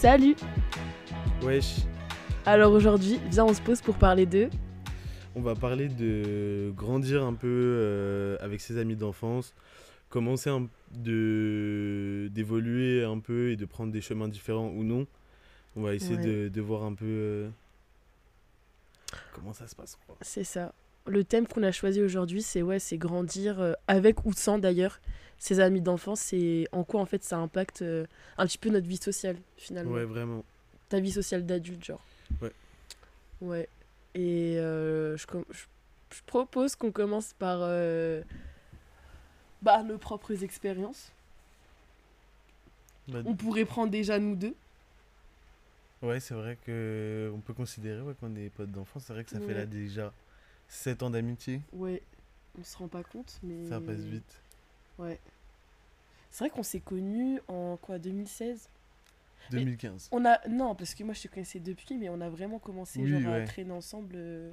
Salut Wesh, Alors aujourd'hui, viens on se pose pour parler de... on va parler de grandir un peu euh, avec ses amis d'enfance, commencer un- de d'évoluer un peu et de prendre des chemins différents ou non. On va essayer Ouais. de, de voir un peu euh, comment ça se passe. C'est ça. Le thème qu'on a choisi aujourd'hui, c'est ouais, c'est grandir euh, avec ou sans d'ailleurs ses amis d'enfance et en quoi en fait ça impacte euh, un petit peu notre vie sociale finalement. Ouais, vraiment. Ta vie sociale d'adulte genre. Ouais. Ouais. Et euh, je, je, je propose qu'on commence par bah, nos propres expériences. Bah, On pourrait prendre déjà nous deux. ouais, c'est vrai que on peut considérer ouais, qu'on est potes d'enfance. C'est vrai que ça fait là déjà 7 ans d'amitié. Ouais. On se rend pas compte, mais. Ça passe vite. Ouais. C'est vrai qu'on s'est connus en quoi 2016 Mais- 2015. On a non parce que moi je te connaissais depuis mais on a vraiment commencé Oui, genre à traîner ensemble euh,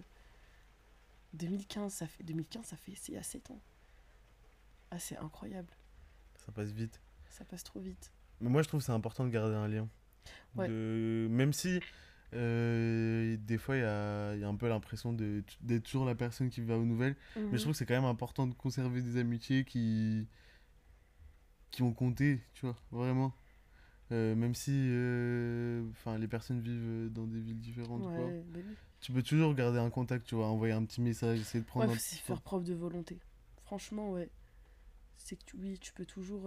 2015 ça fait 2015 ça fait c'est il y a 7 ans. Ah c'est incroyable, Ça passe vite. ça passe trop vite. Mais moi, je trouve que c'est important de garder un lien. Ouais. De... Même si, euh, des fois, il y a, y a un peu l'impression d'être toujours la personne qui va aux nouvelles. Mais Mhm. je trouve que c'est quand même important de conserver des amitiés qui, qui ont compté, tu vois, vraiment. Euh, même si euh, les personnes vivent dans des villes différentes, quoi. Bah tu peux toujours garder un contact, tu vois, envoyer un petit message, essayer de prendre Ouais, un petit faire preuve de volonté. Franchement ouais. C'est que tu- oui, tu peux toujours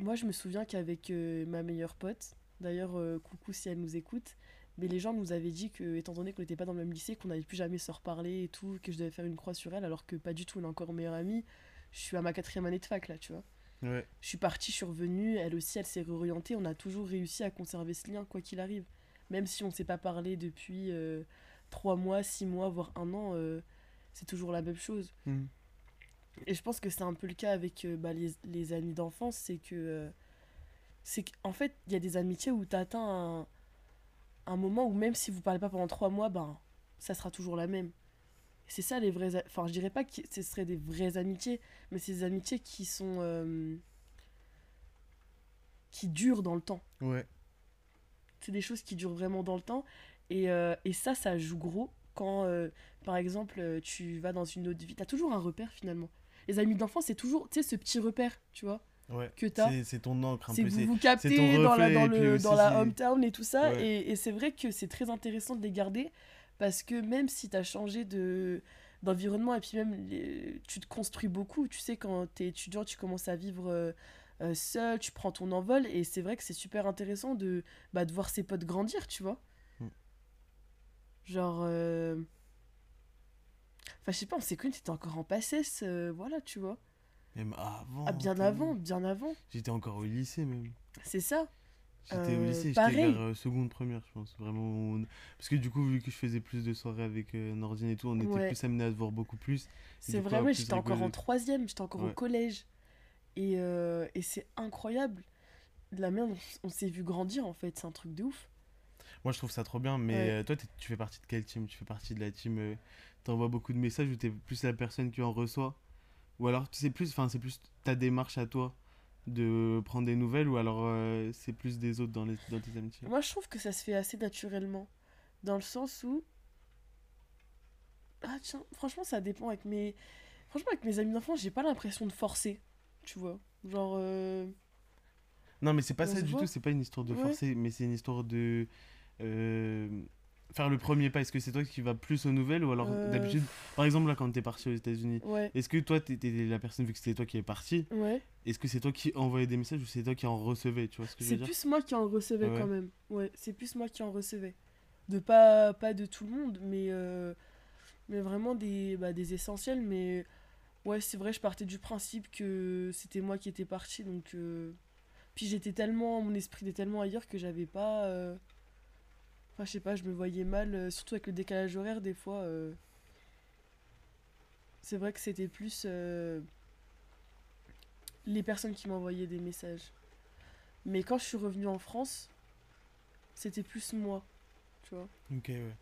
Moi, je me souviens qu'avec euh, ma meilleure pote, d'ailleurs, euh, coucou si elle nous écoute, mais les gens nous avaient dit que, étant donné qu'on n'était pas dans le même lycée, qu'on n'allait plus jamais se reparler et tout, que je devais faire une croix sur elle, alors que pas du tout, on est encore meilleure amie. Je suis à ma quatrième année de fac, là, tu vois. Ouais, Je suis partie, je suis revenue, elle aussi, elle s'est réorientée. On a toujours réussi à conserver ce lien, quoi qu'il arrive. Même si on ne s'est pas parlé depuis euh, trois mois, six mois, voire un an, euh, c'est toujours la même chose. Mhm. Et je pense que c'est un peu le cas avec euh, bah, les, les amis d'enfance, c'est que. euh, c'est qu'en fait, il y a des amitiés où tu atteins un, un moment où même si vous parlez pas pendant trois mois, ben, ça sera toujours la même. C'est ça les vraies. Enfin, je dirais pas que ce seraient des vraies amitiés, mais c'est des amitiés qui sont. euh, qui durent dans le temps. ouais, C'est des choses qui durent vraiment dans le temps. Et, euh, et ça, ça joue gros quand, par exemple, tu vas dans une autre vie. Tu as toujours un repère finalement. Les amis d'enfance, c'est toujours tu sais, ce petit repère, tu vois, ouais. que tu as. C'est- ton encre un C'est peu. vous vous captez dans la, dans le, aussi, dans la hometown et tout ça. Ouais. Et, et c'est vrai que c'est très intéressant de les garder parce que même si tu as changé de d'environnement et puis même les- tu te construis beaucoup, tu sais, quand tu es étudiant, tu commences à vivre euh, euh, seul, tu prends ton envol et c'est vrai que c'est super intéressant de, bah, de voir ses potes grandir, tu vois. Mm. Genre. euh, Enfin, je sais pas, on s'est connus, t'étais encore en passesse, euh, voilà, tu vois. Même avant. Ah, bien avant, bien avant. J'étais encore au lycée même. C'est ça. J'étais au Euh, lycée, j'étais vers euh, seconde, première, je pense. Vraiment. on- Parce que du coup, vu que je faisais plus de soirées avec Nordine et tout, on était plus amenés à se voir beaucoup plus. C'est vrai, ouais, j'étais encore en troisième, j'étais encore au collège. Et, et c'est incroyable. De la merde, on, on s'est vu grandir en fait, c'est un truc de ouf. Moi, je trouve ça trop bien, mais Ouais. euh, toi, tu fais partie de quelle team? Tu fais partie de la team. euh, T'envoies beaucoup de messages ou t'es plus la personne qui en reçoit? Ou alors, c'est plus, enfin, c'est plus ta démarche à toi de prendre des nouvelles ou alors euh, c'est plus des autres dans, les, dans tes amitiés? Moi, je trouve que ça se fait assez naturellement. Dans le sens où. Ah, tiens, franchement, ça dépend avec mes. Franchement, avec mes amis d'enfance, j'ai pas l'impression de forcer. Tu vois Genre. Non, mais c'est pas On ça du voit. tout, c'est pas une histoire de Ouais. forcer, mais c'est une histoire de faire le premier pas. Est-ce que c'est toi qui vas plus aux nouvelles ou alors Euh, d'habitude, par exemple là quand t'es parti aux États-Unis, Ouais. est-ce que toi t'étais la personne vu que c'était toi qui es parti, Ouais. est-ce que c'est toi qui envoyais des messages ou c'est toi qui en recevais, tu vois ce que C'est plus moi qui en recevais Ouais. quand même. Ouais, c'est plus moi qui en recevais. De pas, pas de tout le monde, mais, euh, mais vraiment des, bah, des essentiels. Mais ouais, c'est vrai, je partais du principe que c'était moi qui étais parti. Donc, euh, Puis j'étais tellement, mon esprit était tellement ailleurs que j'avais pas. Enfin, je sais pas, je me voyais mal, euh, surtout avec le décalage horaire, des fois. euh, C'est vrai que c'était plus euh, les personnes qui m'envoyaient des messages. Mais quand je suis revenue en France, c'était plus moi, tu vois. Ok, ouais.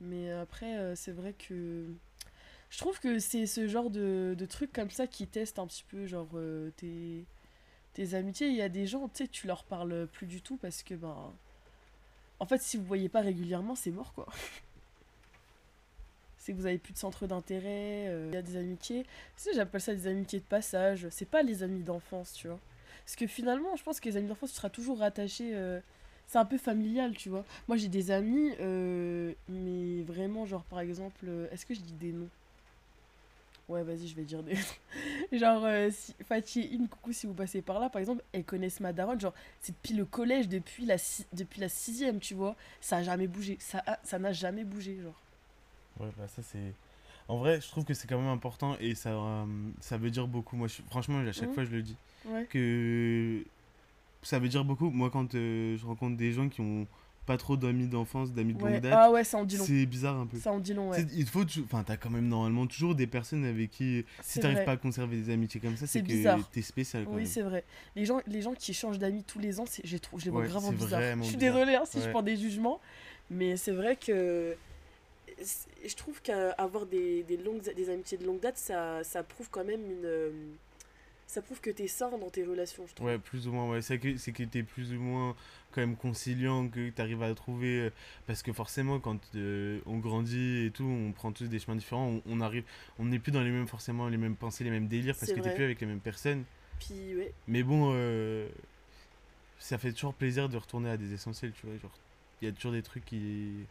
Mais après, euh, c'est vrai que je trouve que c'est ce genre de, de truc comme ça qui teste un petit peu, genre, euh, tes, tes amitiés, il y a des gens, tu sais, tu leur parles plus du tout parce que, ben. En fait, si vous voyez pas régulièrement, c'est mort, quoi. c'est que vous avez plus de centre d'intérêt, euh, il y a des amitiés. Tu sais, j'appelle ça des amitiés de passage. C'est pas les amis d'enfance, tu vois. Parce que finalement, je pense que les amis d'enfance, tu seras toujours rattaché. euh, c'est un peu familial, tu vois. Moi, j'ai des amis, euh, mais vraiment, genre, par exemple, euh, est-ce que je dis des noms? Ouais, vas-y, je vais dire des genre, euh, si, Fatih et In, coucou, si vous passez par là, par exemple, elles connaissent ma daronne. Genre, c'est depuis le collège, depuis la, si- depuis la sixième, tu vois. Ça a jamais bougé. Ça a- ça n'a jamais bougé, genre. Ouais, bah ça c'est. En vrai, je trouve que c'est quand même important et ça, euh, ça veut dire beaucoup. Moi, je, franchement, à chaque fois, je le dis. Ouais. Que ça veut dire beaucoup. Moi, quand euh, je rencontre des gens qui ont pas trop d'amis d'enfance, d'amis de Ouais. longue date, Ah ouais, ça en dit long. c'est bizarre un peu. Ça en dit long, ouais. Il faut, enfin, t'as quand même normalement toujours des personnes avec qui, si t'arrives pas à conserver des amitiés comme ça, C'est que bizarre. t'es spécial quand Oui, c'est vrai. Les gens, les gens qui changent d'amis tous les ans, c'est- j'ai trou- je les vois grave bizarre. Je suis désolée hein, si je prends des jugements, mais c'est vrai que je trouve qu'avoir des, des, longues, des amitiés de longue date, ça, ça prouve quand même une. Ça prouve que t'es sain dans tes relations, je trouve. Ouais, plus ou moins, ouais. C'est que, c'est que t'es plus ou moins quand même conciliant, que t'arrives à trouver. euh, Parce que forcément, quand euh, on grandit et tout, on prend tous des chemins différents, on, on arrive. On n'est plus dans les mêmes, forcément, les mêmes pensées, les mêmes délires, parce que t'es plus avec les mêmes personnes. Puis, ouais, Mais bon, euh, ça fait toujours plaisir de retourner à des essentiels, tu vois. Genre, il y a toujours des trucs qui.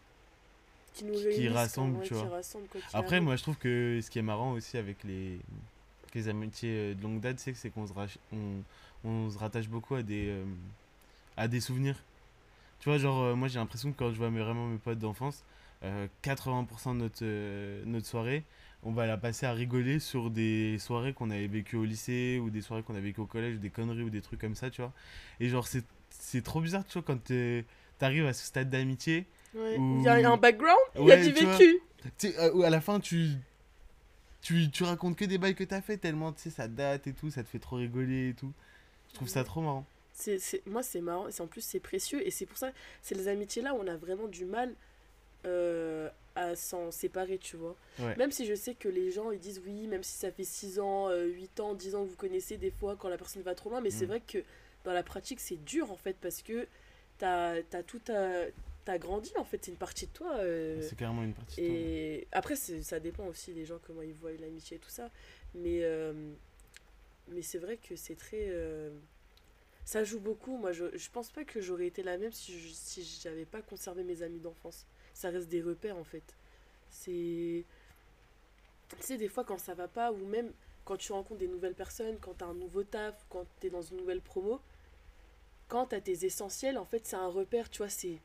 qui nous Qui quoi, rassemble, tu qui vois. rassemble, Après, arrive. moi, je trouve que ce qui est marrant aussi avec les, les amitiés euh, de longue date, c'est que c'est qu'on se, on, on se rattache beaucoup à des, euh, à des souvenirs. Tu vois, genre, euh, moi, j'ai l'impression que quand je vois mes- vraiment mes potes d'enfance, euh, 80% de notre, notre soirée, on va la passer à rigoler sur des soirées qu'on avait vécues au lycée ou des soirées qu'on a vécues au collège, des conneries ou des trucs comme ça, tu vois. Et genre, c'est trop bizarre, tu vois, quand t'arrives à ce stade d'amitié. Ouais. ou- Il y a un background, il y a Ouais, du vois. vécu. Où à la fin, tu, tu, tu racontes que des bails que t'as fait tellement, tu sais, ça date et tout, ça te fait trop rigoler et tout. Je trouve ça trop marrant. C'est, c'est- moi, c'est marrant. Et c'est- en plus, c'est précieux. Et c'est pour ça, c'est les amitiés-là où on a vraiment du mal euh, à s'en séparer, tu vois. Ouais. Même si je sais que les gens, ils disent oui, même si ça fait 6 ans, euh, 8 ans, 10 ans que vous connaissez, des fois, quand la personne va trop loin. Mais c'est Mm. vrai que dans la pratique, c'est dur, en fait, parce que t'as, t'as tout à... T'as grandi, en fait. C'est une partie de toi. euh, C'est carrément une partie de toi. et après, ça dépend aussi des gens, comment ils voient l'amitié et tout ça. Mais, euh, mais c'est vrai que c'est très. euh, ça joue beaucoup. Moi, je, je pense pas que j'aurais été la même si je si j'avais pas conservé mes amis d'enfance. Ça reste des repères en fait. C'est. Tu sais, des fois, quand ça va pas, ou même quand tu rencontres des nouvelles personnes, quand t'as un nouveau taf, quand t'es dans une nouvelle promo, quand t'as tes essentiels, en fait, c'est un repère, tu vois, c'est.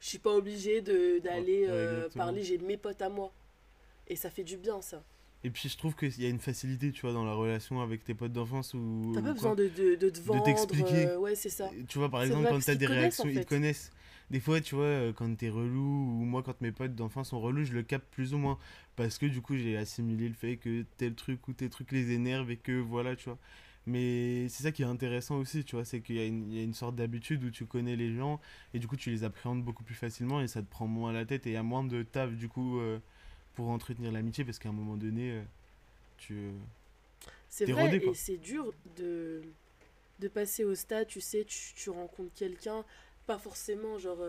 Je suis pas obligée de- d'aller Ouais, euh, parler, j'ai mes potes à moi. Et ça fait du bien, ça. Et puis je trouve qu'il y a une facilité, tu vois, dans la relation avec tes potes d'enfance ou. T'as pas besoin de, de, de te vendre. t'expliquer. euh, ouais, c'est ça. Tu vois, par exemple, quand t'as des réactions, en ils te connaissent. Des fois, tu vois, euh, quand t'es relou, ou moi, quand mes potes d'enfance sont relous, je le capte plus ou moins. Parce que du coup, j'ai assimilé le fait que tel truc ou tel truc les énerve et que voilà, tu vois. Mais c'est ça qui est intéressant aussi, tu vois, c'est qu'il y, a une- il y a une sorte d'habitude où tu connais les gens et du coup, tu les appréhendes beaucoup plus facilement et ça te prend moins la tête et il y a moins de taf, du coup, euh, pour entretenir l'amitié parce qu'à un moment donné, euh, tu. euh, C'est vrai, rodé, et c'est dur de, de passer au stade, tu sais, tu, tu rencontres quelqu'un, pas forcément genre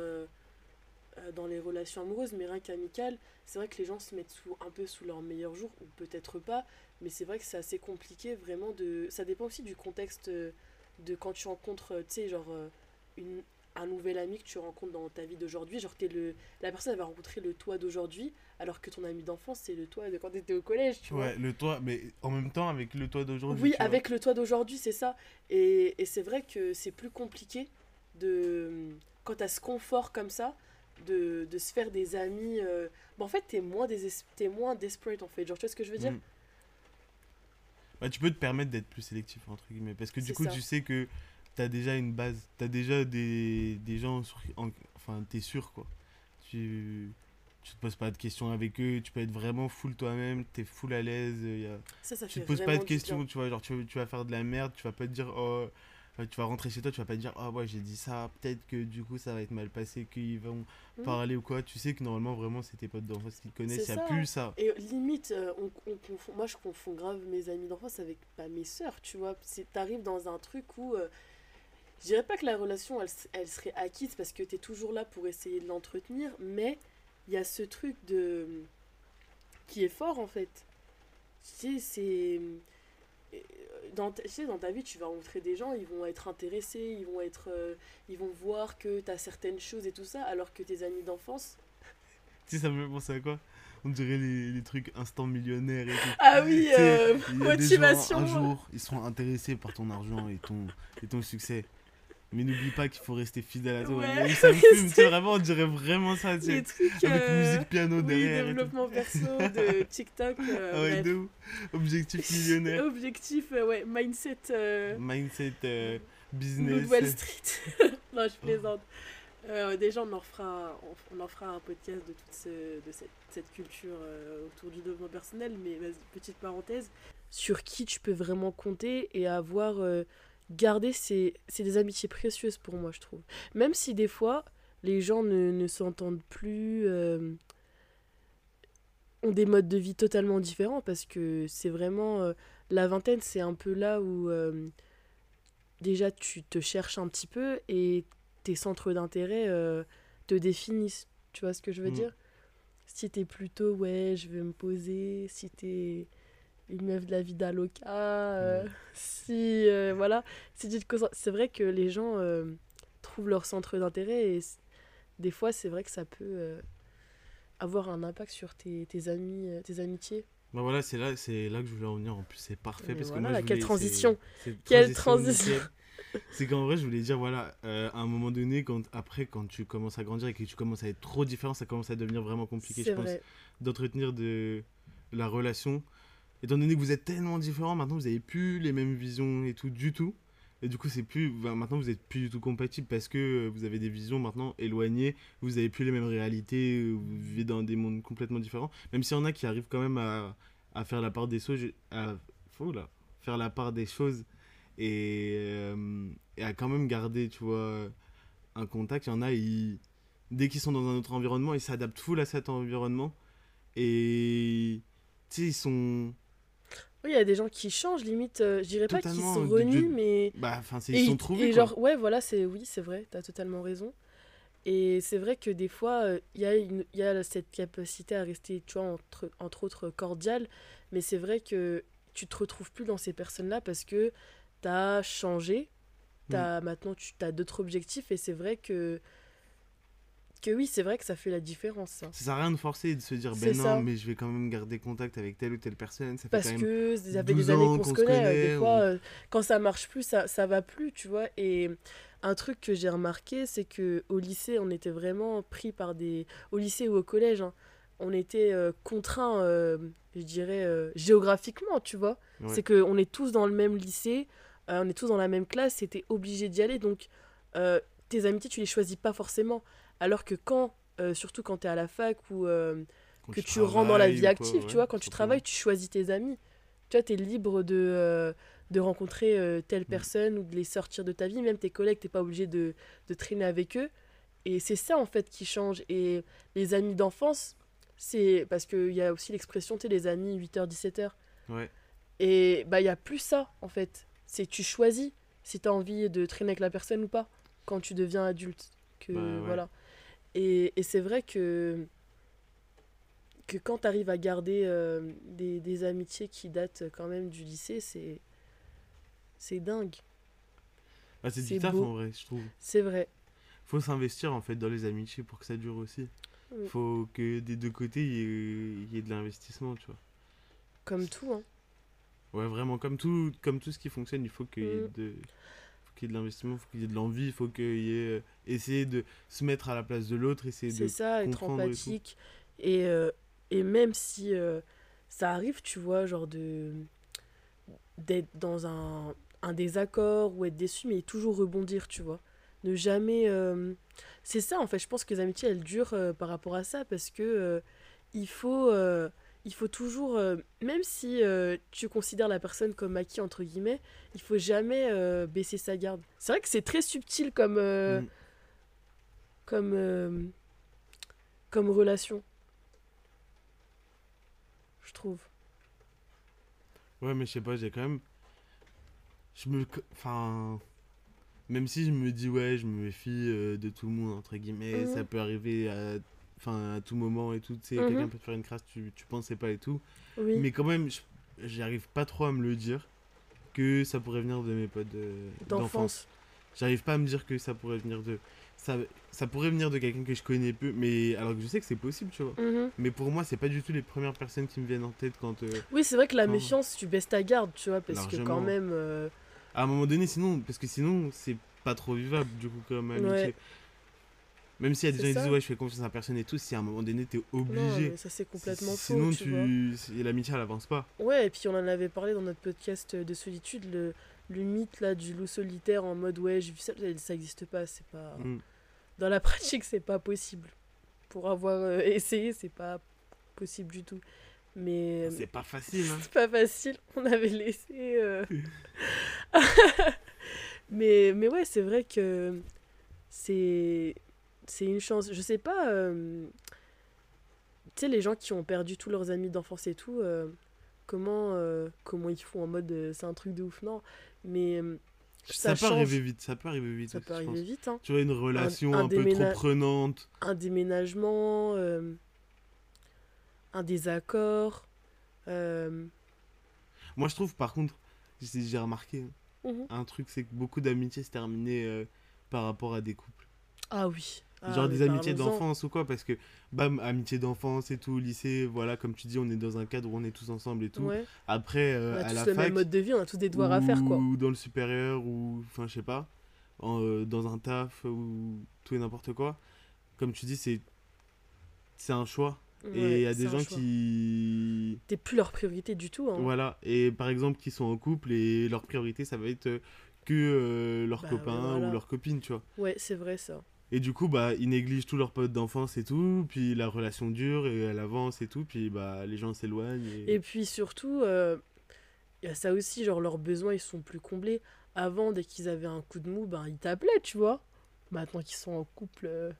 dans les relations amoureuses, mais rien qu'amicales. C'est vrai que les gens se mettent sous, un peu sous leur meilleur jour, ou peut-être pas, mais c'est vrai que c'est assez compliqué vraiment de... Ça dépend aussi du contexte euh, de quand tu rencontres, euh, tu sais, genre euh, une, un nouvel ami que tu rencontres dans ta vie d'aujourd'hui. Genre, t'es le, la personne elle va rencontrer le toi d'aujourd'hui, alors que ton ami d'enfance, c'est le toi de quand t'étais au collège, tu vois. Ouais, le toit, mais en même temps, avec le toit d'aujourd'hui. Oui, vois. avec le toit d'aujourd'hui, c'est ça. Et, et c'est vrai que c'est plus compliqué de. Quand t'as ce confort comme ça, de, de se faire des amis. euh, bah, en fait, t'es moins, déses- t'es moins desperate en fait. Genre, tu vois ce que je veux dire? Mm. Bah, tu peux te permettre d'être plus sélectif, entre guillemets. Parce que du coup, ça. tu sais que t'as déjà une base. T'as déjà des, des gens. Sur, en- enfin, t'es sûr, quoi. Tu, tu te poses pas de questions avec eux. Tu peux être vraiment full toi-même. T'es full à l'aise. a- Ça, ça Tu te poses pas de bien. questions. Tu vois, genre, tu, tu vas faire de la merde. Tu vas pas te dire, oh. Euh, tu vas rentrer chez toi, tu vas pas te dire, ah ouais, j'ai dit ça, peut-être que du coup ça va être mal passé, qu'ils vont Mm. parler ou quoi. Tu sais que normalement, vraiment, c'est tes potes d'enfance qui te connaissent, il n'y a plus ça. Et limite, euh, on, on confond- moi je confonds grave mes amis d'enfance avec pas mes sœurs, tu vois. T'arrives dans un truc où. euh, je dirais pas que la relation elle, elle serait acquise parce que t'es toujours là pour essayer de l'entretenir, mais il y a ce truc de. qui est fort en fait. Tu sais, c'est. Dans ta, tu sais, dans ta vie, tu vas rencontrer des gens, ils vont être intéressés, ils vont, être, euh, ils vont voir que tu as certaines choses et tout ça, alors que tes amis d'enfance, Tu sais, ça me fait penser à quoi? On dirait les, les trucs instant millionnaire et tout. Ah oui, euh, des motivation. gens, un jour, ils seront intéressés par ton argent et ton, et ton succès. Mais n'oublie pas qu'il faut rester fidèle à toi. Ouais, ça me fume, tu vraiment, on dirait vraiment ça, tu sais. les trucs. Avec euh, musique piano oui, derrière. développement perso de TikTok. euh, ouais, de ouf. Objectif millionnaire. Objectif, euh, ouais, mindset. Euh, Mindset, euh, business. Wall Street. non, je plaisante. Euh, déjà, on en, fera, on, on en fera un podcast de toute ce- de cette, cette culture autour du développement personnel, mais vas-y, petite parenthèse. Sur qui tu peux vraiment compter et avoir gardé, c'est des amitiés précieuses pour moi, je trouve. Même si des fois, les gens ne, ne s'entendent plus, euh, ont des modes de vie totalement différents, parce que c'est vraiment... euh, la vingtaine, c'est un peu là où... euh, déjà tu te cherches un petit peu et tes centres d'intérêt te définissent. Tu vois ce que je veux Mm. dire? Si t'es plutôt, ouais, je veux me poser, si t'es une meuf de la vida loca, euh, si. euh, voilà. Si tu te concentres- C'est vrai que les gens euh, trouvent leur centre d'intérêt et des fois, c'est vrai que ça peut avoir un impact sur tes, tes amis, tes amitiés. Bah voilà, c'est là, c'est là que je voulais en venir. En plus, c'est parfait Mais parce voilà, que moi, je quelle transition. Quelle transition. C'est qu'en vrai, je voulais dire, voilà, à un moment donné, quand, après, quand tu commences à grandir et que tu commences à être trop différent, ça commence à devenir vraiment compliqué, je pense, d'entretenir de la relation. Étant donné que vous êtes tellement différents, maintenant, vous avez plus les mêmes visions et tout du tout. Et du coup, c'est plus, maintenant, vous êtes plus du tout compatibles parce que euh, vous avez des visions maintenant éloignées, vous avez plus les mêmes réalités, euh, vous vivez dans des mondes complètement différents. Même s'il y en a qui arrivent quand même à, à faire la part des choses, à, là, faire la part des choses et, euh, et à quand même garder, tu vois, un contact. Il y en a, dès qu'ils sont dans un autre environnement, ils s'adaptent full à cet environnement. Et tu sais, ils sont. Oui, il y a des gens qui changent, limite, euh, je dirais pas qu'ils sont renient, de- mais. Bah, enfin, Et ils sont trouvés. Et quoi. genre, ouais, voilà, c'est oui, c'est vrai, t'as totalement raison. Et c'est vrai que des fois, euh, il y, a une- il y a cette capacité à rester, tu vois, entre, entre autres cordial, mais c'est vrai que tu te retrouves plus dans ces personnes-là parce que t'as changé, t'as, maintenant tu as d'autres objectifs, et c'est vrai que, que oui, c'est vrai que ça fait la différence, ça. Ça sert à rien de forcer et de se dire, ben non, ça. mais je vais quand même garder contact avec telle ou telle personne. Ça fait Parce même. que ça fait 12 des années qu'on se connaît, euh, connaît, des euh, quand ça marche plus, ça, ça va plus, tu vois. Et un truc que j'ai remarqué, c'est que au lycée, on était vraiment pris par des... Au lycée ou au collège, hein, on était euh, contraints, euh, je dirais, géographiquement, tu vois. Ouais. C'est qu'on est tous dans le même lycée, on est tous dans la même classe, c'était obligé d'y aller. Donc, tes amitiés, tu les choisis pas forcément. Alors que quand, euh, surtout quand tu es à la fac ou euh, que tu rentres dans la vie quoi, active, tu vois, quand tu travailles, tu choisis tes amis. Tu vois, tu es libre de, euh, de rencontrer euh, Mm. telle personne ou de les sortir de ta vie. Même tes collègues, tu pas obligé de, de traîner avec eux. Et c'est ça, en fait, qui change. Et les amis d'enfance, c'est parce qu'il y a aussi l'expression, tu les amis 8h, 17h. Ouais. Et bah, il y a plus ça, en fait. C'est tu choisis si tu as envie de traîner avec la personne ou pas quand tu deviens adulte. Que, Bah, ouais. voilà. Et, et c'est vrai que, que quand tu arrives à garder euh, des, des amitiés qui datent quand même du lycée, c'est c'est dingue. Ah, c'est du taf en vrai, je trouve. C'est vrai. Faut s'investir en fait dans les amitiés pour que ça dure aussi. Oui. Faut que des deux côtés il y y ait de l'investissement, tu vois. Comme tout. Hein. Ouais, vraiment, comme tout, comme tout ce qui fonctionne, il faut qu'il y ait Mm. de, qu'il y ait de l'investissement, il faut qu'il y ait de l'envie, il faut qu'il y ait. euh, essayer de se mettre à la place de l'autre, essayer C'est de. ça, être et empathique. Et, euh, et même si euh, ça arrive, tu vois, genre de d'être dans un, un désaccord ou être déçu, mais toujours rebondir, tu vois. Ne jamais... euh, C'est ça, en fait, je pense que les amitiés, elles durent par rapport à ça, parce que il faut... il faut toujours, euh, même si euh, tu considères la personne comme acquis, entre guillemets, il faut jamais euh, baisser sa garde. C'est vrai que c'est très subtil comme, Mm. comme, comme relation. Je trouve. Ouais, mais je sais pas, j'ai quand même. Je me. Enfin. Même si je me dis, ouais, je me méfie de tout le monde, entre guillemets, ça peut arriver à, enfin, à tout moment et tout, tu sais, Mhm. quelqu'un peut te faire une crasse, tu, tu pensais pas et tout. Oui. Mais quand même, j'arrive pas trop à me le dire que ça pourrait venir de mes potes de- d'enfance. J'arrive pas à me dire que ça pourrait venir de. Ça, ça pourrait venir de quelqu'un que je connais peu, mais alors que je sais que c'est possible, tu vois. Mhm. Mais pour moi, c'est pas du tout les premières personnes qui me viennent en tête quand. euh, Oui, c'est vrai que la méfiance, tu baisses ta garde, tu vois, parce que quand même. euh, À un moment donné, sinon, parce que sinon, c'est pas trop vivable, du coup, comme amitié. Ouais. Même s'il y a des gens qui disent, ouais, je fais confiance à personne et tout, si à un moment donné, t'es Non, obligé. mais ça c'est complètement faux. Sinon, tu l'amitié, elle avance pas. Ouais, et puis on en avait parlé dans notre podcast de solitude, le, le mythe là du loup solitaire en mode ouais, j'ai vu ça, ça- ça existe pas, c'est pas. Mm. Dans la pratique, c'est pas possible. Pour avoir euh, essayé, c'est pas possible du tout. Mais. C'est pas facile, hein. C'est pas facile, on avait laissé. euh, mais, mais ouais, c'est vrai que c'est c'est une chance. Je sais pas. euh, Tu sais, les gens qui ont perdu tous leurs amis d'enfance et tout, euh, comment, euh, comment ils font en mode c'est un truc de ouf, non. Mais Ça, ça, peut change. arriver vite, ça peut arriver vite. Ça peut arriver pense. vite, hein. Tu vois, une relation un, un peu trop prenante. Un déménagement, un désaccord. Moi, je trouve, par contre, j'ai remarqué hein, mhm. un truc, c'est que beaucoup d'amitiés se terminaient par rapport à des couples. Ah oui. Ah, Genre des amitiés d'enfance ou quoi, parce que, bam, amitié d'enfance et tout, lycée, voilà, comme tu dis, on est dans un cadre où on est tous ensemble et tout. Ouais. Après, euh, On a à tous la le fac, même mode de vie, on a tous des devoirs à faire, quoi. ou dans le supérieur, ou, enfin, je sais pas, en, euh, dans un taf, ou tout et n'importe quoi, comme tu dis, c'est c'est un choix. et il y a des gens qui... T'es plus leur priorité du tout. Hein. Voilà, et par exemple, qui sont en couple, et leur priorité, ça va être euh, que euh, leur Bah copain voilà. ou leur copine, tu vois. Ouais, c'est vrai ça. Et du coup, bah, ils négligent tous leurs potes d'enfance et tout, puis la relation dure et elle avance et tout, puis bah, les gens s'éloignent. Et... Et puis surtout, euh, il y a ça aussi, genre leurs besoins ils sont plus comblés. Avant, dès qu'ils avaient un coup de mou, ben ils t'appelaient, tu vois. Maintenant qu'ils sont en couple, euh,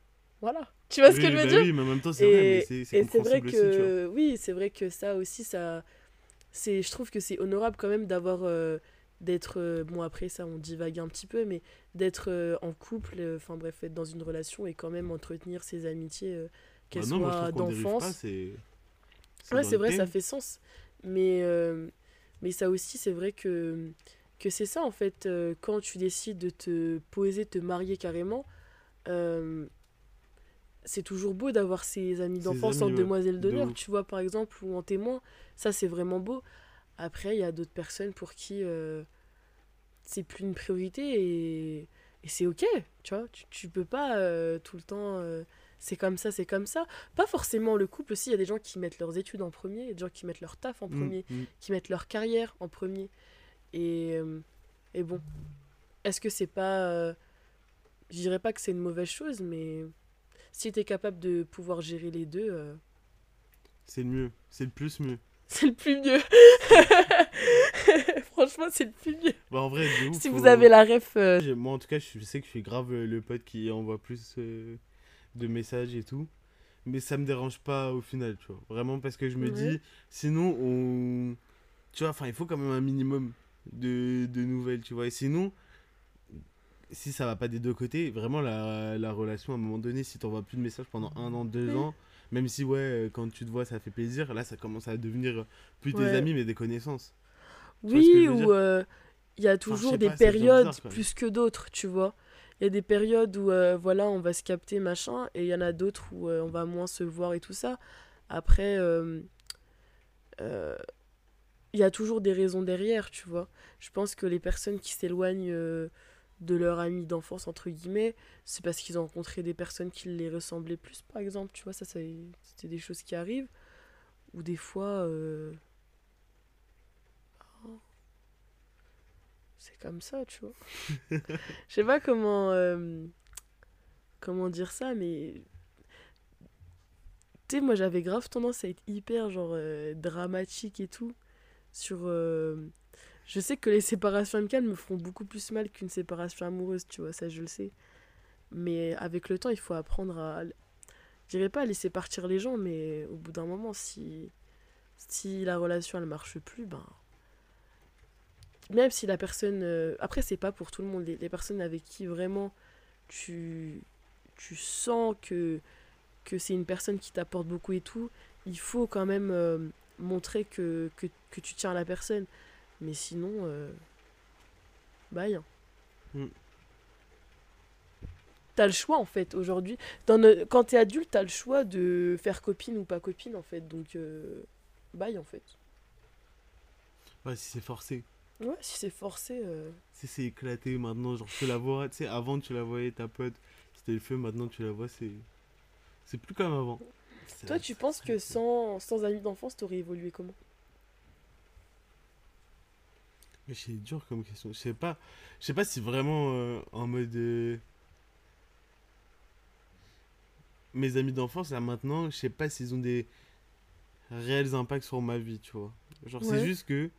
voilà. Tu vois ce que je veux bah dire oui, mais en même temps, c'est vrai, mais c'est vrai aussi, que, oui, c'est vrai que ça aussi, ça, c'est, je trouve que c'est honorable quand même d'avoir, euh, d'être, euh, bon après ça on divague un petit peu, mais d'être euh, en couple, euh, enfin bref, être dans une relation et quand même entretenir ses amitiés, euh, qu'elles Bah soient d'enfance. c'est... Ouais, vrai, ça fait sens. Mais, euh, mais ça aussi, c'est vrai que, que c'est ça, en fait, euh, quand tu décides de te poser, te marier carrément, euh, c'est toujours beau d'avoir ses amis d'enfance en demoiselle de d'honneur, tu vois, par exemple, ou en témoin. Ça, c'est vraiment beau. Après, il y a d'autres personnes pour qui euh, c'est plus une priorité et, et c'est ok, tu vois. Tu, tu peux pas euh, tout le temps. euh, c'est comme ça, c'est comme ça. Pas forcément le couple aussi, il y a des gens qui mettent leurs études en premier, des gens qui mettent leur taf en Mm, premier, mm. qui mettent leur carrière en premier. Et, euh, et bon, est-ce que c'est pas. je dirais pas que c'est une mauvaise chose, mais si tu es capable de pouvoir gérer les deux, euh, C'est le mieux, c'est le plus mieux. c'est le plus mieux. Franchement, c'est le plus mieux. Bah, en vrai, de ouf, Si vous avez la ref. euh, Moi, en tout cas, je sais que je suis grave euh, le pote qui envoie plus euh, de messages et tout. Mais ça me dérange pas au final, tu vois. Vraiment parce que je me Ouais. dis, sinon, on. Tu vois, enfin, il faut quand même un minimum de, de nouvelles, tu vois. Et sinon, si ça va pas des deux côtés, vraiment, la, la relation, à un moment donné, si t'envoies plus de messages pendant un an, deux Ouais. ans, même si, ouais, euh, quand tu te vois, ça fait plaisir, là, ça commence à devenir plus Ouais. des amis, mais des connaissances. Tu vois ce que Oui, ou euh, il y a toujours des pas, périodes bizarre, plus que d'autres, tu vois. Il y a des périodes où, euh, voilà, on va se capter, machin, et il y en a d'autres où euh, on va moins se voir et tout ça. Après, euh, il y a toujours des raisons derrière, tu vois. Je pense que les personnes qui s'éloignent de leur ami d'enfance, entre guillemets, c'est parce qu'ils ont rencontré des personnes qui les ressemblaient plus, par exemple, tu vois. Ça, ça- c'était des choses qui arrivent. Ou des fois... c'est comme ça, tu vois. Je sais pas comment euh, comment dire ça, mais Tu sais, moi j'avais grave tendance à être hyper genre euh, dramatique et tout. Sur. euh, Je sais que les séparations amicales me feront beaucoup plus mal qu'une séparation amoureuse, tu vois, ça je le sais. Mais avec le temps, il faut apprendre à. Je dirais pas laisser partir les gens, mais au bout d'un moment, si. Si la relation elle marche plus, ben. Même si la personne. euh, Après, c'est pas pour tout le monde. Les, les personnes avec qui vraiment tu. Tu sens que que c'est une personne qui t'apporte beaucoup et tout, il faut quand même euh, montrer que, que, que tu tiens à la personne. Mais sinon, euh, bye. hein. Mm. T'as le choix en fait aujourd'hui. Dans Quand t'es adulte, t'as le choix de faire copine ou pas copine en fait. Donc, bye en fait. Ouais, si c'est forcé. Ouais, si c'est forcé. euh, Si c'est éclaté maintenant, genre tu la vois, tu sais, avant tu la voyais ta pote, c'était le feu, maintenant tu la vois, c'est. C'est plus comme avant. Toi, tu penses que sans, sans amis d'enfance, t'aurais évolué comment? Mais c'est dur comme question. Je sais pas. Je sais pas si vraiment euh, en mode. euh, Mes amis d'enfance, là maintenant, je sais pas s'ils ont des réels impacts sur ma vie, tu vois. Genre, Ouais. c'est juste que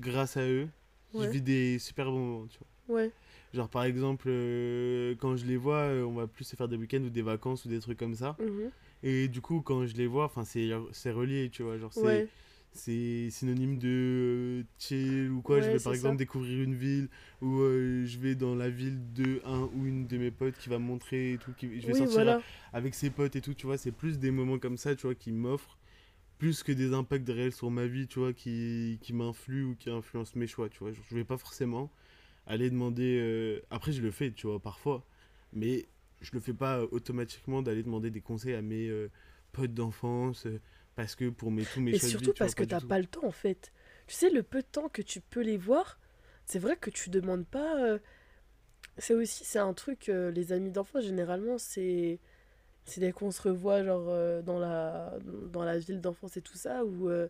grâce à eux, Ouais. je vis des super bons moments, tu vois. Ouais, Genre, par exemple, euh, quand je les vois, euh, on va plus se faire des week-ends ou des vacances ou des trucs comme ça. mhm, Et du coup, quand je les vois, c'est relié, tu vois. Genre, c'est ouais, c'est synonyme de euh, chill ou quoi. je vais par exemple ça. découvrir une ville ou euh, je vais dans la ville de un ou une de mes potes qui va me montrer et tout. Qui, je vais oui, sortir voilà. avec ses potes et tout, tu vois. C'est plus des moments comme ça, tu vois, qui m'offrent plus que des impacts réels sur ma vie, tu vois, qui, qui m'influent ou qui influencent mes choix, tu vois. Je vais pas forcément aller demander. euh, Après, je le fais, tu vois, parfois, mais je le fais pas euh, automatiquement d'aller demander des conseils à mes euh, potes d'enfance parce que pour mes, tous mes Et choix de vie, surtout tu vois, parce que t'as pas le temps en fait. Tu sais, le peu de temps que tu peux les voir, c'est vrai que tu demandes pas. euh, C'est aussi, c'est un truc, les amis d'enfance, généralement, c'est. C'est dès qu'on se revoit, genre, euh, dans la, dans la ville d'enfance et tout ça, ou. euh,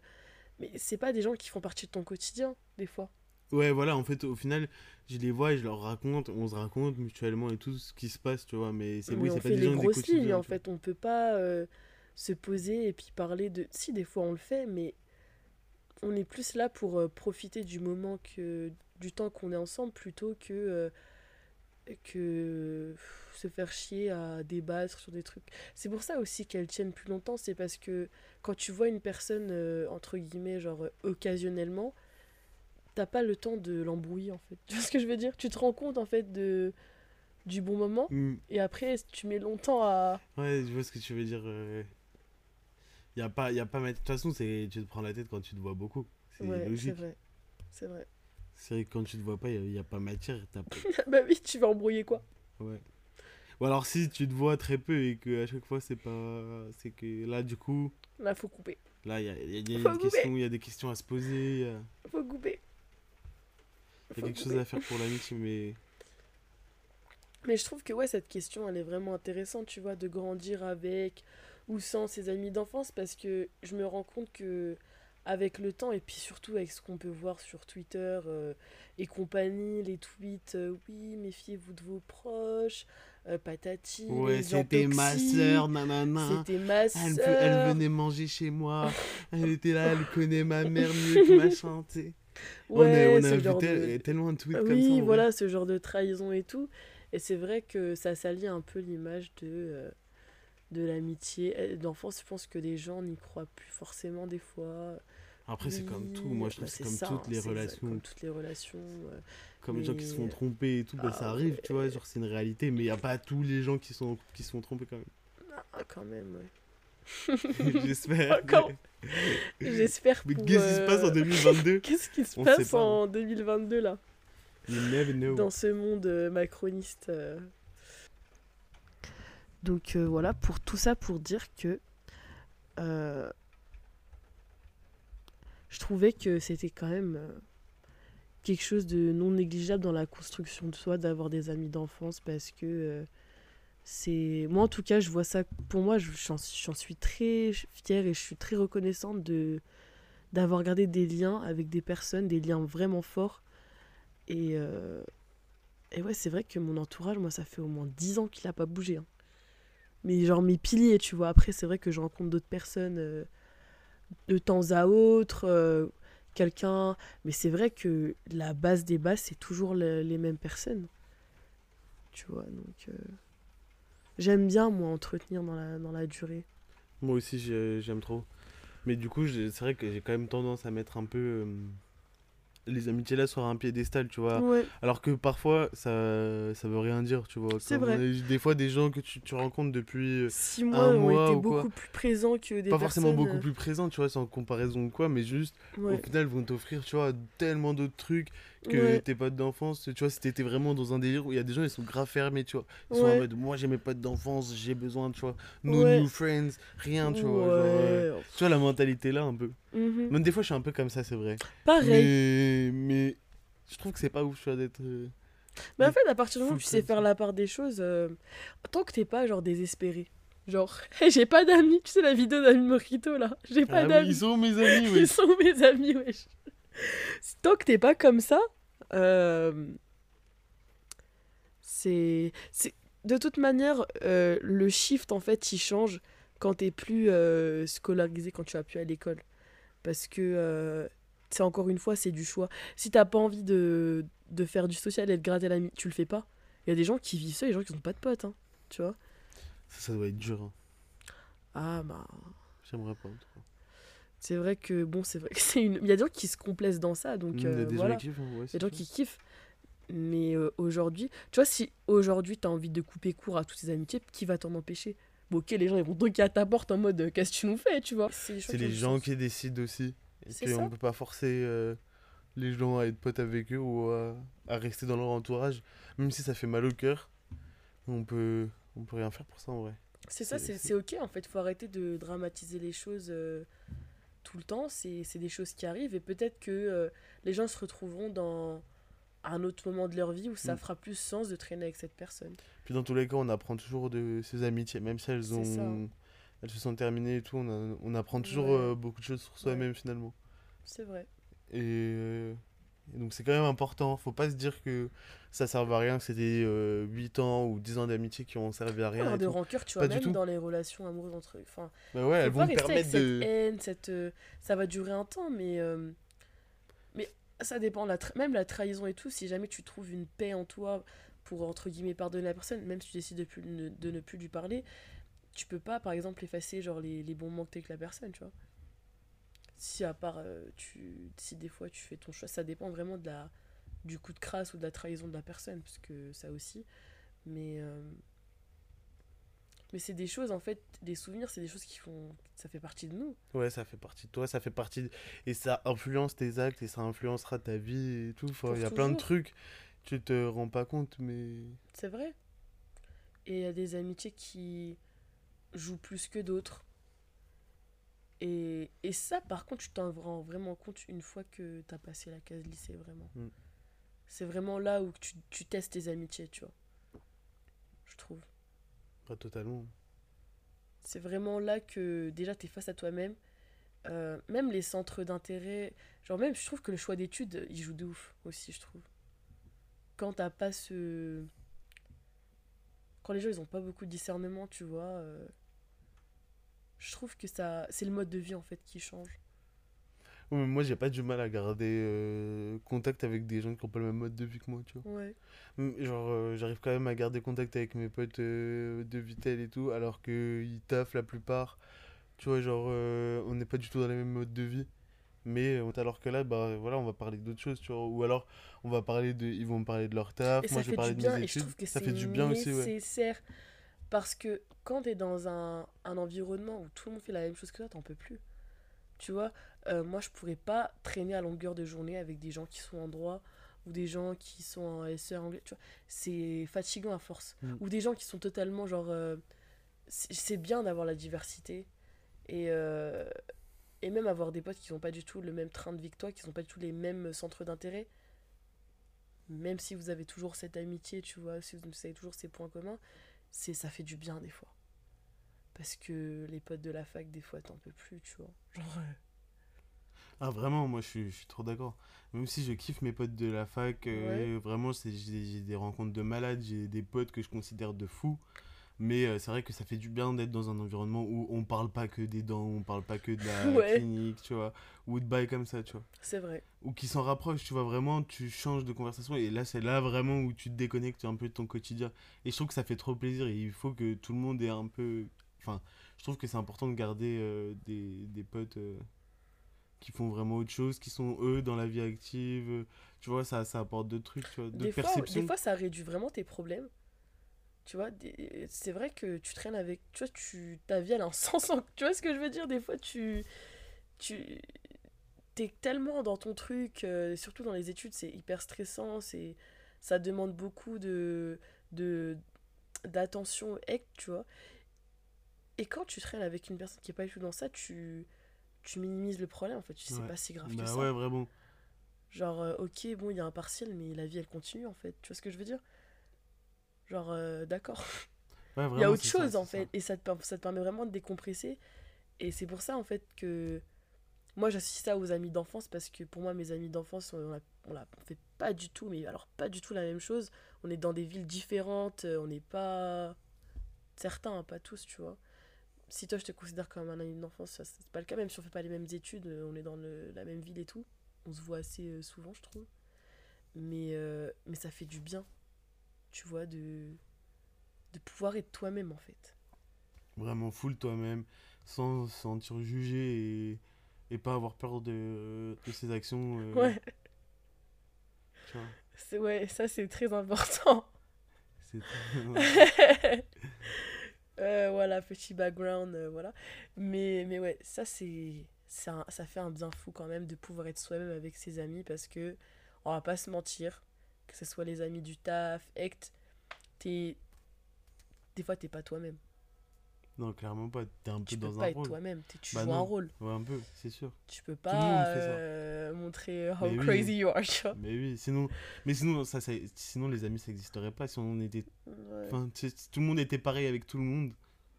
Mais c'est pas des gens qui font partie de ton quotidien, des fois. Ouais, voilà, en fait, au final, je les vois et je leur raconte, on se raconte mutuellement et tout ce qui se passe, tu vois, mais c'est oui, c'est pas des gens grosses lignes, en fait. On peut pas euh, se poser et puis parler de. Si, des fois on le fait, mais on est plus là pour euh, profiter du moment que du temps qu'on est ensemble plutôt que euh, que se faire chier à débattre sur des trucs. C'est pour ça aussi qu'elles tiennent plus longtemps, c'est parce que quand tu vois une personne euh, entre guillemets genre euh, occasionnellement, t'as pas le temps de l'embrouiller en fait. Tu vois ce que je veux dire? Tu te rends compte en fait de du bon moment Hmm, et après tu mets longtemps à ouais, je vois ce que tu veux dire. euh, Y a pas, y a pas, de toute façon, c'est, tu te prends la tête quand tu te vois beaucoup. C'est Ouais, c'est logique. vrai. C'est vrai. C'est vrai que quand tu te vois pas, il n'y a, pas matière. bah oui, tu vas embrouiller quoi Ouais. Ou alors si tu te vois très peu et que à chaque fois c'est pas. C'est que là, du coup, Là, faut couper. là, il y a, y a- y a Faut des couper. questions, il y a des questions à se poser. Il y a, Faut couper. y a quelque chose à faire pour l'amitié, mais. Mais je trouve que ouais, cette question, elle est vraiment intéressante, tu vois, de grandir avec ou sans ses amis d'enfance, parce que je me rends compte que avec le temps, et puis surtout avec ce qu'on peut voir sur Twitter euh, et compagnie, les tweets, euh, oui, méfiez-vous de vos proches, euh, patati, Ouais, c'était ma sœur, nanana. c'était ma Elle, sœur. elle venait manger chez moi. Elle était là, elle connaît ma mère mieux que ma chanté. on a, Ouais, on a vu genre tel- de- tellement de tweets comme ça. Oui, en vrai. voilà, ce genre de trahison et tout. Et c'est vrai que ça salit un peu l'image de, de l'amitié. D'enfance, je pense que les gens n'y croient plus forcément des fois. Après, c'est comme tout. Moi, je trouve bah, que c'est comme ça, toutes les relations. Comme toutes les relations. euh. Comme les gens qui se font tromper et tout, bah, Ah ça arrive, tu vois. Genre, c'est une réalité. Mais il n'y a pas tous les gens qui, sont, qui se font tromper quand Ah, quand même, ouais. même. J'espère. Encore. mais- J'espère Mais qu'est-ce qui se passe en euh, 2022 Qu'est-ce qui se On passe pas, en 2022 là? You never know. dans ce monde euh, macroniste. euh. Donc euh, voilà, pour tout ça pour dire que euh, je trouvais que c'était quand même euh, quelque chose de non négligeable dans la construction de soi d'avoir des amis d'enfance parce que euh, c'est moi en tout cas je vois ça pour moi je- j'en suis très fière et je suis très reconnaissante d'avoir gardé des liens avec des personnes des liens vraiment forts et euh, et ouais c'est vrai que mon entourage moi ça fait au moins 10 ans qu'il a pas bougé hein. mais genre mes piliers, tu vois. Après, c'est vrai que je rencontre d'autres personnes de temps à autre, euh, quelqu'un. Mais c'est vrai que la base des bases, c'est toujours le- les mêmes personnes. Tu vois, donc. euh, J'aime bien, moi, entretenir dans la, dans la durée. Moi aussi, j'ai- j'aime trop. Mais du coup, c'est vrai que j'ai quand même tendance à mettre un peu euh, les amitiés là sur un piédestal, tu vois. Ouais, Alors que parfois, ça, ça veut rien dire, tu vois. C'est vrai. des fois, des gens que tu, tu rencontres depuis. euh, six mois ont mois été ou quoi. beaucoup plus présents que des pas forcément beaucoup plus présents, tu vois, sans comparaison ou quoi, mais juste, euh, ouais. au final, vont t'offrir, tu vois, tellement d'autres trucs que Ouais. tes potes d'enfance. Tu vois, si t'étais vraiment dans un délire où il y a des gens, ils sont grave fermés, tu vois. Ils sont en mode, moi j'ai mes potes d'enfance, j'ai besoin, tu vois, no Ouais. new friends, rien, tu vois. genre, euh, tu vois, la mentalité là, un peu. Mhm. Même des fois, je suis un peu comme ça, c'est vrai. Pareil. Mais, mais je trouve que c'est pas ouf, tu vois, d'être. euh, Mais en fait, à partir du moment où tu sais faire la part des choses, euh, tant que t'es pas genre désespéré. Genre, j'ai pas d'amis. Tu sais la vidéo d'Ami Morito là J'ai pas Ah oui, d'amis. ils sont mes amis, Ils ouais. sont mes amis, wesh. Tant que t'es pas comme ça, euh, c'est. c'est- De toute manière, euh, le shift en fait il change quand t'es plus euh, scolarisé, quand tu vas plus à l'école. Parce que, euh, c'est encore une fois, c'est du choix. Si t'as pas envie de, de faire du social et de gratter l'ami, tu le fais pas. Il y a des gens qui vivent ça, des gens qui ont pas de potes, hein, tu vois. Ça, ça doit être dur. hein. Ah bah. J'aimerais pas. trop. C'est vrai que, bon, c'est vrai que c'est une. Il y a des gens qui se complaisent dans ça, donc Il y a euh, des voilà. gens qui kiffent, hein, ouais, Il y a des gens qui kiffent. Mais euh, aujourd'hui, tu vois, si aujourd'hui t'as envie de couper court à toutes ces amitiés, qui va t'en empêcher? Bon, ok, les gens ils vont toquer à ta porte en mode euh, qu'est-ce que tu nous fais, tu vois? C'est C'est les gens qui décident aussi. Et C'est puis ça. on peut pas forcer euh, les gens à être potes avec eux ou à, à rester dans leur entourage. Même si ça fait mal au cœur, on peut, on peut rien faire pour ça en vrai. C'est ça, c'est- c'est c'est- c'est ok en fait. Faut arrêter de dramatiser les choses euh, tout le temps. C'est des choses qui arrivent et peut-être que euh, les gens se retrouveront dans un autre moment de leur vie où ça Mm. fera plus sens de traîner avec cette personne. Puis dans tous les cas, on apprend toujours de ces amitiés, même si elles ont, elles se sont terminées et tout, on, a- on apprend toujours Ouais. euh, beaucoup de choses sur soi-même finalement. C'est vrai. Et, euh, et donc c'est quand même important. Faut pas se dire que ça servait à rien, que c'était euh, 8 ans ou 10 ans d'amitié qui ont servi à rien. Et de tout. rancœur, tu Pas vois, même tout. dans les relations amoureuses entre. Enfin, Bah ouais, elles vont permettre cette de. haine, cette, euh, ça va durer un temps, mais, euh, mais ça dépend. La même la trahison et tout, si jamais tu trouves une paix en toi pour, entre guillemets, pardonner la personne, même si tu décides de, plus, de ne plus lui parler, tu peux pas, par exemple, effacer genre, les, les bons moments que t'as avec la personne, tu vois. Si à part, euh, tu, si des fois tu fais ton choix, ça dépend vraiment de la, du coup de crasse ou de la trahison de la personne, parce que ça aussi. Mais, euh, mais c'est des choses, en fait, des souvenirs, c'est des choses qui font. Ça fait partie de nous. Ouais, ça fait partie de toi, ça fait partie. de- Et ça influence tes actes et ça influencera ta vie et tout. Enfin, il y a plein de trucs, tu te rends pas compte, mais. C'est vrai. Et il y a des amitiés qui jouent plus que d'autres. Et, et ça, par contre, tu t'en rends vraiment compte une fois que t'as passé la case lycée, vraiment. Mm. C'est vraiment là où tu, tu testes tes amitiés, tu vois. Je trouve. Pas totalement. C'est vraiment là que déjà t'es face à toi-même. Euh, même les centres d'intérêt, genre même je trouve que le choix d'études, il joue de ouf aussi, je trouve. Quand t'as pas ce... Quand les gens ils ont pas beaucoup de discernement, tu vois, euh, je trouve que ça c'est le mode de vie en fait qui change. Ouais, mais moi, j'ai pas du mal à garder euh, contact avec des gens qui ont pas le même mode de vie que moi, tu vois. Ouais. Mm, Genre, euh, j'arrive quand même à garder contact avec mes potes euh, de Vitel et tout, alors qu'ils taffent la plupart. Tu vois, genre, on n'est pas du tout dans les mêmes modes de vie. Mais alors que là, bah voilà, on va parler d'autres choses, tu vois. Ou alors, on va parler de. Ils vont me parler de leur taf, Et moi je vais parler de mes études. Ça fait du bien aussi, ouais. nécessaire. Parce que quand t'es dans un, un environnement où tout le monde fait la même chose que toi, t'en peux plus. Tu vois, euh, moi je pourrais pas traîner à longueur de journée avec des gens qui sont en droit ou des gens qui sont en SE anglais. Tu vois, c'est fatigant à force. Mm. Ou des gens qui sont totalement genre. euh, c'est c'est bien d'avoir la diversité et, euh, et même avoir des potes qui n'ont pas du tout le même train de vie que toi, qui n'ont pas du tout les mêmes centres d'intérêt même si vous avez toujours cette amitié, tu vois, si vous avez toujours ces points communs, c'est ça fait du bien des fois. Parce que les potes de la fac, des fois, t'en peux plus, tu vois. Genre, euh, Ah vraiment, moi je suis, je suis trop d'accord. Même si je kiffe mes potes de la fac, euh, vraiment j'ai des rencontres de malades, j'ai des potes que je considère de fous. Mais euh, c'est vrai que ça fait du bien d'être dans un environnement où on parle pas que des dents, on parle pas que de la Ouais. clinique, tu vois, ou de bails comme ça, tu vois. C'est vrai. Ou qui s'en rapprochent, tu vois, vraiment, tu changes de conversation et là, c'est là vraiment où tu te déconnectes un peu de ton quotidien. Et je trouve que ça fait trop plaisir et il faut que tout le monde ait un peu. Enfin, je trouve que c'est important de garder euh, des, des potes euh, qui font vraiment autre chose, qui sont eux dans la vie active. Tu vois, ça, ça apporte d'autres trucs, tu vois, d'autres Des fois, des fois, ça réduit vraiment tes problèmes. Tu vois, c'est vrai que tu traînes avec. Tu vois, tu, ta vie, elle a un sens. en- Tu vois ce que je veux dire? Des fois, tu. Tu. T'es tellement dans ton truc, euh, surtout dans les études, c'est hyper stressant. c'est Ça demande beaucoup de. de d'attention, tu vois. Et quand tu traînes avec une personne qui est pas du tout dans ça, tu. Tu minimises le problème, en fait. Tu sais Ouais. pas si grave que Bah ça. ouais, vraiment. Genre, euh, ok, bon, il y a un partiel, mais la vie, elle continue, en fait. Tu vois ce que je veux dire? Genre, euh, d'accord. Ouais, Il y a autre ça, chose, en ça. fait. Et ça te, ça te permet vraiment de décompresser. Et c'est pour ça, en fait, que... Moi, j'associe ça aux amis d'enfance, parce que pour moi, mes amis d'enfance, on, a- on, on fait pas du tout, mais alors pas du tout la même chose. On est dans des villes différentes, euh, on n'est pas... Certains, hein, pas tous, tu vois. Si toi, je te considère comme un ami d'enfance, c'est pas le cas, même si on fait pas les mêmes études, euh, on est dans le- la même ville et tout. On se voit assez souvent, je trouve. Mais, euh, mais ça fait du bien, tu vois, de, de pouvoir être toi-même, en fait. Vraiment full toi-même, sans se sentir jugé et, et pas avoir peur de, de ses actions. euh, Ouais, c'est, ouais, ça, c'est très important. C'est Euh, voilà, petit background, euh, voilà. Mais, mais ouais, ça, c'est, un- ça fait un bien fou quand même de pouvoir être soi-même avec ses amis parce que, on va pas se mentir, que ce soit les amis du taf, ect, t'es, des fois, t'es pas toi-même. Non, clairement pas. T'es un peu Tu peux dans pas un être toi-même, tu Bah joues un rôle. Ouais, un peu, c'est sûr. Tu peux le pas monde fait ça. euh, montrer how Mais oui. crazy you are, tu vois. Mais oui, sinon, mais sinon, ça, ça- sinon les amis, ça n'existerait pas si on était. Ouais, Enfin, tu sais, si tout le monde était pareil avec tout le monde.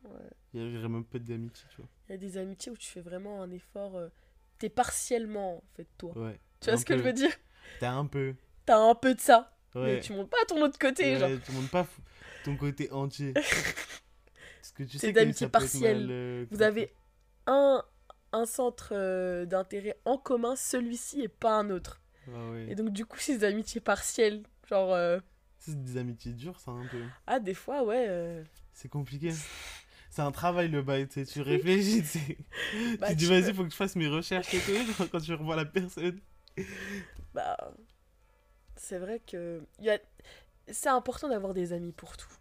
ouais. Il y aurait même pas d'amitié, tu vois. Il y a des amitiés où tu fais vraiment un effort. euh, T'es partiellement, en fait, toi. Ouais. Tu vois ce que je veux dire? T'as un peu. T'as un peu de ça, Ouais. mais tu montes pas ton autre côté, Ouais, genre. Tu montres pas ton côté entier. Parce que tu C'est sais d'amitié partielle. mal, euh, Vous avez un, un centre euh, d'intérêt en commun, celui-ci et pas un autre. Ah ouais. Et donc, du coup, c'est des amitiés partielles. Genre, euh, C'est des amitiés dures, ça, un peu. ah, des fois, ouais. C'est compliqué. C'est un travail le bail, tu tu réfléchis, tu. Bah, tu dis, vas-y, faut que je fasse mes recherches et tout, genre, quand tu revois la personne. bah, c'est vrai que il y a... c'est important d'avoir des amis pour tout.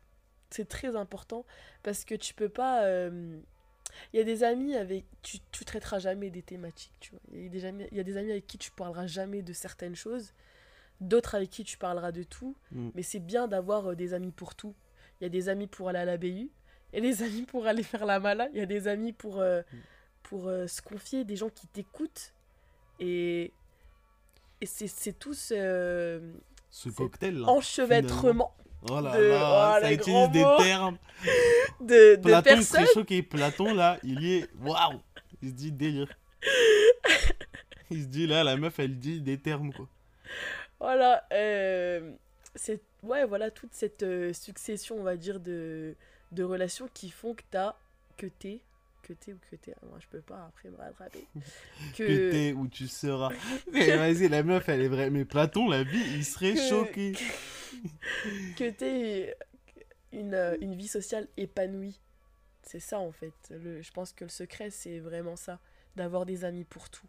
C'est très important parce que tu peux pas. euh, Il y a des amis avec tu tu traiteras jamais des thématiques, tu vois. Il y a des amis, il y a des amis avec qui tu parleras jamais de certaines choses, d'autres avec qui tu parleras de tout. Mm. Mais c'est bien d'avoir euh, des amis pour tout. Il y a des amis pour aller à la BU, et des amis pour aller faire la mala. Il y a des amis pour euh, Mm. pour euh, se confier, des gens qui t'écoutent et et c'est euh, Ce C'est cocktail là. enchevêtrement Oh là de- là, oh, ça utilise des termes. de, de Platon, il personnes. serait choqué. Platon là, il y est. Waouh Il se dit délire. il se dit là, la meuf, elle dit des termes quoi. Voilà, euh, c'est ouais, voilà toute cette euh, succession, on va dire, de, de relations qui font que t'as, que t'es, que t'es ou que t'es, ah, moi je peux pas après me rattraper, Que que, t'es où tu seras. Mais vas-y, la meuf, elle est vraie. Mais Platon, la vie, il serait Que- choqué. que t'es une, euh, une vie sociale épanouie. C'est ça en fait. Le, je pense que le secret c'est vraiment ça, d'avoir des amis pour tout.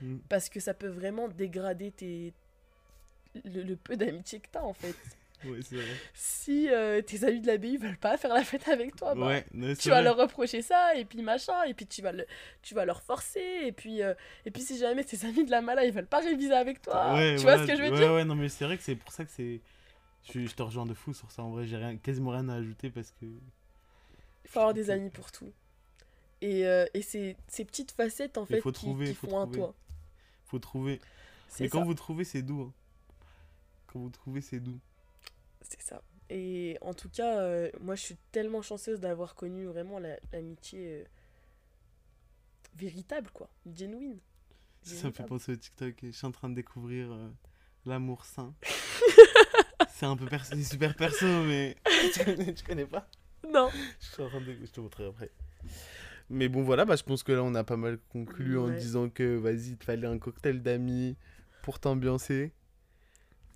Mm. Parce que ça peut vraiment dégrader tes, le, le peu d'amitié que t'as en fait. Ouais, c'est vrai. si euh, tes amis de la BU veulent pas faire la fête avec toi, bah, ouais, ouais, tu vas vrai. leur reprocher ça, et puis machin, et puis tu vas, le, tu vas leur forcer, et puis, euh, et puis si jamais tes amis de la mala ils veulent pas réviser avec toi, Ouais, tu voilà, vois ce que je veux ouais, dire? Ouais, non, mais c'est vrai que c'est pour ça que c'est. Je, je te rejoins de fou sur ça. En vrai, j'ai rien, quasiment rien à ajouter parce que. Il faut avoir des amis pour tout. Et, euh, et c'est ces petites facettes en fait faut qui, trouver, qui faut font un trouver. toi. Faut trouver. Mais quand ça. vous trouvez, c'est doux. hein. Quand vous trouvez, c'est doux. C'est ça. Et en tout cas, euh, moi je suis tellement chanceuse d'avoir connu vraiment la- l'amitié euh, véritable, quoi. Genuine. Ça, ça me fait penser au TikTok. Je suis en train de découvrir euh, l'amour sain. c'est un peu perso, super perso, mais tu connais, tu connais pas? Non. Je suis en train de... Je te montrerai après. Mais bon, voilà, bah, je pense que là, on a pas mal conclu en disant que, vas-y, il te fallait un cocktail d'amis pour t'ambiancer,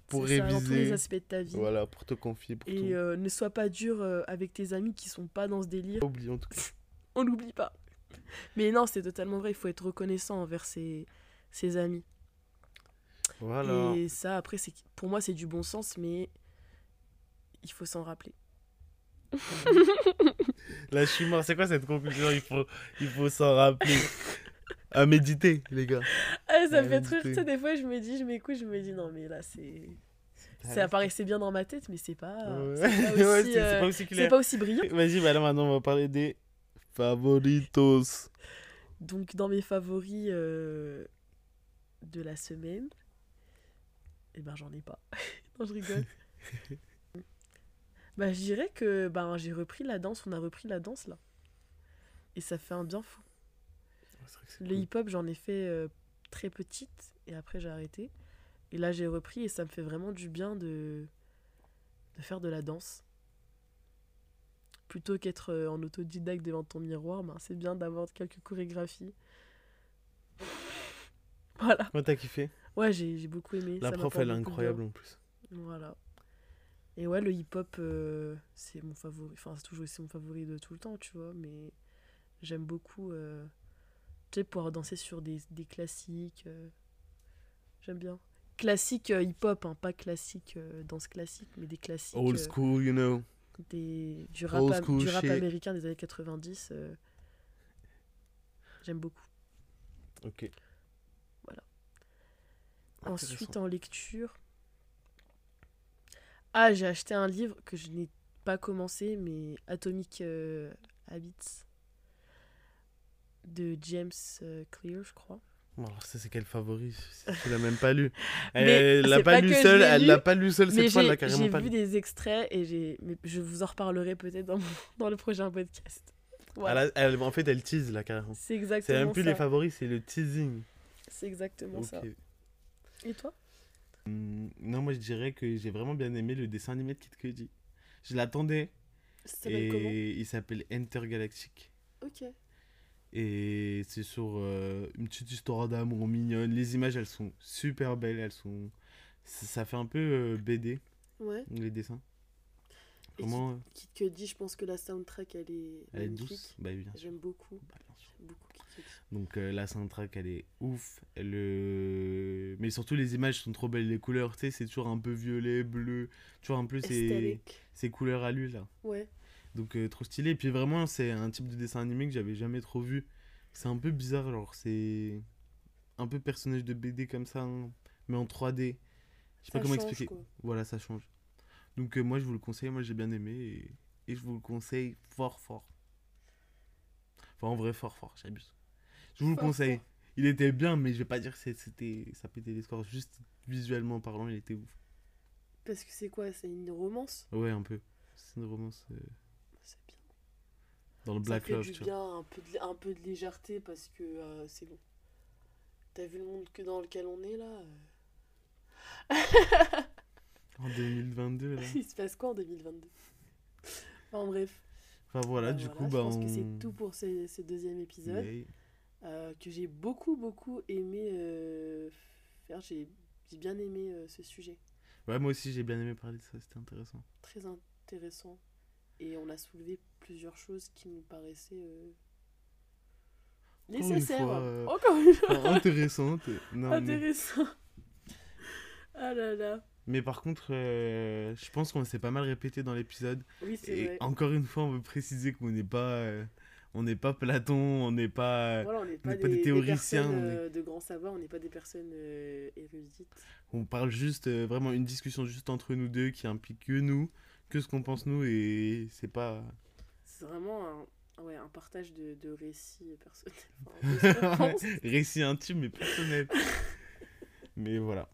pour ça, dans tous les réviser, aspects de ta vie. voilà, pour te confier, pour Et euh, ne sois pas dur euh, avec tes amis qui sont pas dans ce délire. Pas oublier, en tout cas. On n'oublie pas. Mais non, c'est totalement vrai. Il faut être reconnaissant envers ses, ses amis. Voilà. Et ça, après, c'est pour moi, c'est du bon sens, mais il faut s'en rappeler. Là, je suis mort. C'est quoi cette conclusion? Il faut, il faut s'en rappeler. À méditer, les gars. Ah, ça me fait trop. Tu sais, des fois, je me dis, je m'écoute, je me dis, non, mais là, c'est. Ça apparaissait bien dans ma tête, mais c'est pas. Ouais. C'est pas, Ouais, aussi, c'est- c'est euh, pas aussi c'est clair. pas aussi brillant. Vas-y, bah là, maintenant, on va parler des favoritos. Donc, dans mes favoris euh, de la semaine, eh ben, j'en ai pas. non, je rigole. bah, je dirais que ben, j'ai repris la danse, on a repris la danse là. Et ça fait un bien fou. Le hip-hop, j'en ai fait euh, très petite et après j'ai arrêté. Et là, j'ai repris et ça me fait vraiment du bien de, de faire de la danse. Plutôt qu'être euh, en autodidacte devant ton miroir, ben, c'est bien d'avoir quelques chorégraphies. Voilà. Moi, t'as kiffé Ouais, j'ai beaucoup aimé. La ça prof, elle est incroyable en plus. Voilà. Et ouais, le hip-hop, euh, c'est mon favori. Enfin, c'est toujours mon favori de tout le temps, tu vois. Mais j'aime beaucoup, euh, tu sais, pouvoir danser sur des, des classiques. euh, j'aime bien. Classique euh, hip-hop, hein, pas classique euh, danse classique, mais des classiques. Old euh, school, you know. des, du rap, Old am- school du rap shit. américain des années 90. euh, j'aime beaucoup. Ok. Ensuite, Intéressant. en lecture. Ah, j'ai acheté un livre que je n'ai pas commencé, mais Atomic euh, Habits de James euh, Clear, je crois. Bon, alors, ça, c'est quel favori? Tu l'as même pas lu. Elle l'a c'est pas, pas lu seule, elle l'a pas lu seule cette fois, elle j'ai l'a carrément j'ai pas vu lu. des extraits et j'ai. mais je vous en reparlerai peut-être dans, mon- dans le prochain podcast. Voilà. Elle en fait, elle tease là carrément. C'est C'est exactement même plus ça. les favoris, c'est le teasing. C'est exactement ça. Et toi? Hum, non, moi je dirais que j'ai vraiment bien aimé le dessin animé de Kid Cudi. Je l'attendais Ça et il s'appelle Intergalactic. Ok. Et c'est sur euh, une petite histoire d'amour mignonne. Les images elles sont super belles, elles sont. Ça ça fait un peu euh, BD, Ouais. les dessins. Et Vraiment, euh, Kid Cudi, je pense que la soundtrack, elle est elle est douce. Bah. J'aime beaucoup. Bah, beaucoup Cudi. Donc euh, la soundtrack elle est ouf. Le... Mais surtout les images sont trop belles. Les couleurs, tu sais, c'est toujours un peu violet, bleu. Tu vois, un peu ces, ces couleurs à lui là. Ouais. Donc euh, trop stylé. Et puis vraiment, c'est un type de dessin animé que j'avais jamais trop vu. C'est un peu bizarre, genre c'est un peu personnage de BD comme ça, hein, mais en 3D. Je sais pas comment change, expliquer. quoi. Voilà, ça change. Donc euh, moi je vous le conseille, moi j'ai bien aimé et... et je vous le conseille fort fort. Enfin en vrai fort fort, j'abuse. Je vous le conseille. fort. Il était bien, mais je vais pas dire que c'était ça pétait les scores. Juste visuellement parlant, il était ouf. Parce que c'est quoi? C'est une romance? Ouais, un peu. C'est une romance euh. Dans le Ça Black fait Love, du bien, un peu, de, un peu de légèreté parce que euh, c'est bon. T'as vu le monde que dans lequel on est là euh? En 2022 là. Il se passe quoi en 2022 Enfin bref. Enfin voilà, Bah, du voilà, coup, je bah pense que c'est tout pour ce, ce deuxième épisode Yeah. euh, que j'ai beaucoup beaucoup aimé euh, faire. J'ai j'ai bien aimé euh, ce sujet, Ouais, moi aussi j'ai bien aimé parler de ça, c'était intéressant. très intéressant. Et on a soulevé plusieurs choses qui nous paraissaient euh, nécessaires. euh, Encore une fois. Enfin, intéressante. Non, mais... Ah là là. mais par contre, euh, je pense qu'on s'est pas mal répété dans l'épisode. Oui, c'est Et vrai. encore une fois, on veut préciser qu'on n'est pas, euh, on n'est pas Platon, on n'est pas, Voilà, on n'est pas, des, théoriciens, personnes, on est- euh, de grand savoir, on n'est pas des personnes euh, érudites. on parle juste euh, vraiment une discussion juste entre nous deux qui implique que nous, que ce qu'on pense nous et c'est pas. C'est vraiment un, ouais, un partage de, de récits personnels. Enfin, de ce qu'on pense. Récit intime mais voilà.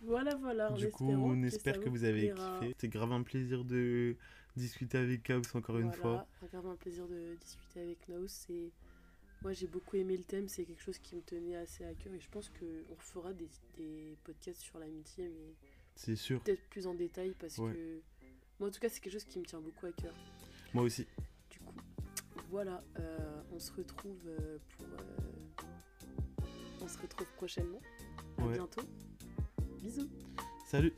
voilà, voilà. Du coup, on espère que vous vous avez kiffé. C'était grave un plaisir de discuter avec Kaos encore une fois. Vraiment un plaisir de discuter avec Naos. C'est... Moi, j'ai beaucoup aimé le thème. C'est quelque chose qui me tenait assez à cœur. Et je pense qu'on refera des, des podcasts sur l'amitié, mais C'est sûr. peut-être plus en détail parce Ouais. que. Moi, en tout cas, c'est quelque chose qui me tient beaucoup à cœur. Moi aussi. Du coup, voilà, euh, on se retrouve euh, pour. euh, on se retrouve prochainement. À Ouais. bientôt. Bisous. Salut.